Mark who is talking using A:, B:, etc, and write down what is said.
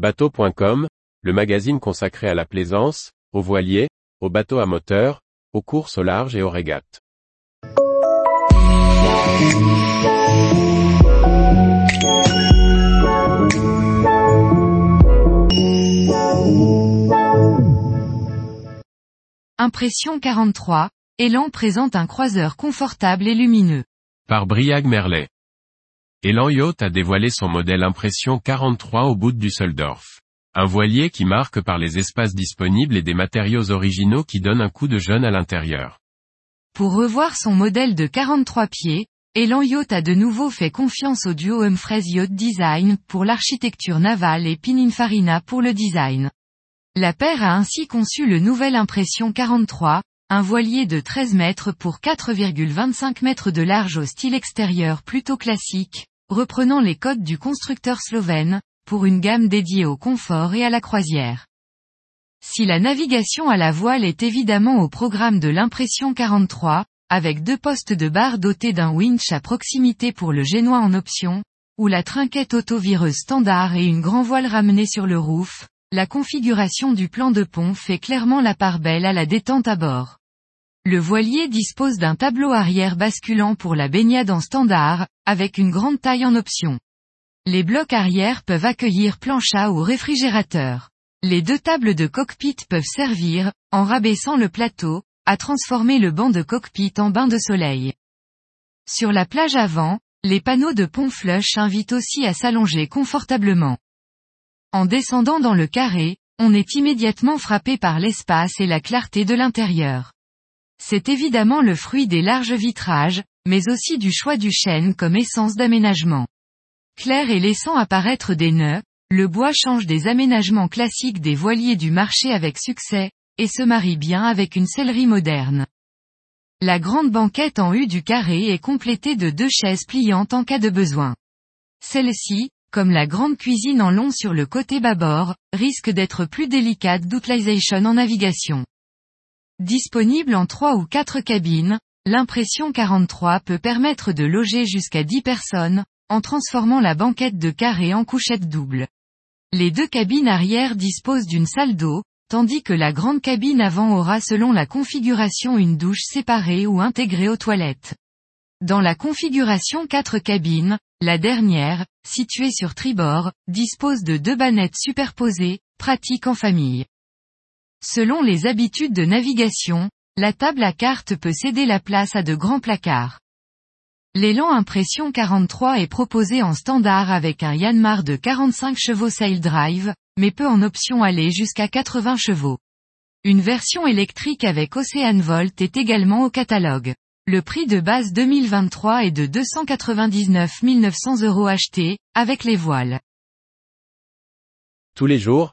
A: Bateau.com, le magazine consacré à la plaisance, aux voiliers, aux bateaux à moteur, aux courses au large et aux régates.
B: Impression 43, Elan présente un croiseur confortable et lumineux.
A: Par Briag Merlet. Elan Yacht a dévoilé son modèle Impression 43 au bout du Soldorf. Un voilier qui marque par les espaces disponibles et des matériaux originaux qui donnent un coup de jeune à l'intérieur.
B: Pour revoir son modèle de 43 pieds, Elan Yacht a de nouveau fait confiance au duo Humphreys Yacht Design pour l'architecture navale et Pininfarina pour le design. La paire a ainsi conçu le nouvel Impression 43, un voilier de 13 mètres pour 4,25 mètres de large au style extérieur plutôt classique, reprenant les codes du constructeur slovène, pour une gamme dédiée au confort et à la croisière. Si la navigation à la voile est évidemment au programme de l'impression 43, avec deux postes de barre dotés d'un winch à proximité pour le génois en option, ou la trinquette auto-vireuse standard et une grand voile ramenée sur le roof, la configuration du plan de pont fait clairement la part belle à la détente à bord. Le voilier dispose d'un tableau arrière basculant pour la baignade en standard, avec une grande taille en option. Les blocs arrière peuvent accueillir plancha ou réfrigérateur. Les deux tables de cockpit peuvent servir, en rabaissant le plateau, à transformer le banc de cockpit en bain de soleil. Sur la plage avant, les panneaux de pont flush invitent aussi à s'allonger confortablement. En descendant dans le carré, on est immédiatement frappé par l'espace et la clarté de l'intérieur. C'est évidemment le fruit des larges vitrages, mais aussi du choix du chêne comme essence d'aménagement. Clair et laissant apparaître des nœuds, le bois change des aménagements classiques des voiliers du marché avec succès, et se marie bien avec une sellerie moderne. La grande banquette en U du carré est complétée de deux chaises pliantes en cas de besoin. Celle-ci, comme la grande cuisine en long sur le côté bâbord, risque d'être plus délicate d'utilisation en navigation. Disponible en 3 ou 4 cabines, l'impression 43 peut permettre de loger jusqu'à 10 personnes, en transformant la banquette de carré en couchette double. Les deux cabines arrière disposent d'une salle d'eau, tandis que la grande cabine avant aura selon la configuration une douche séparée ou intégrée aux toilettes. Dans la configuration 4 cabines, la dernière, située sur tribord, dispose de deux bannettes superposées, pratiques en famille. Selon les habitudes de navigation, la table à cartes peut céder la place à de grands placards. L'élan Impression 43 est proposé en standard avec un Yanmar de 45 chevaux Sail Drive, mais peut en option aller jusqu'à 80 chevaux. Une version électrique avec Ocean Volt est également au catalogue. Le prix de base 2023 est de 299 900 euros achetés, avec les voiles.
A: Tous les jours,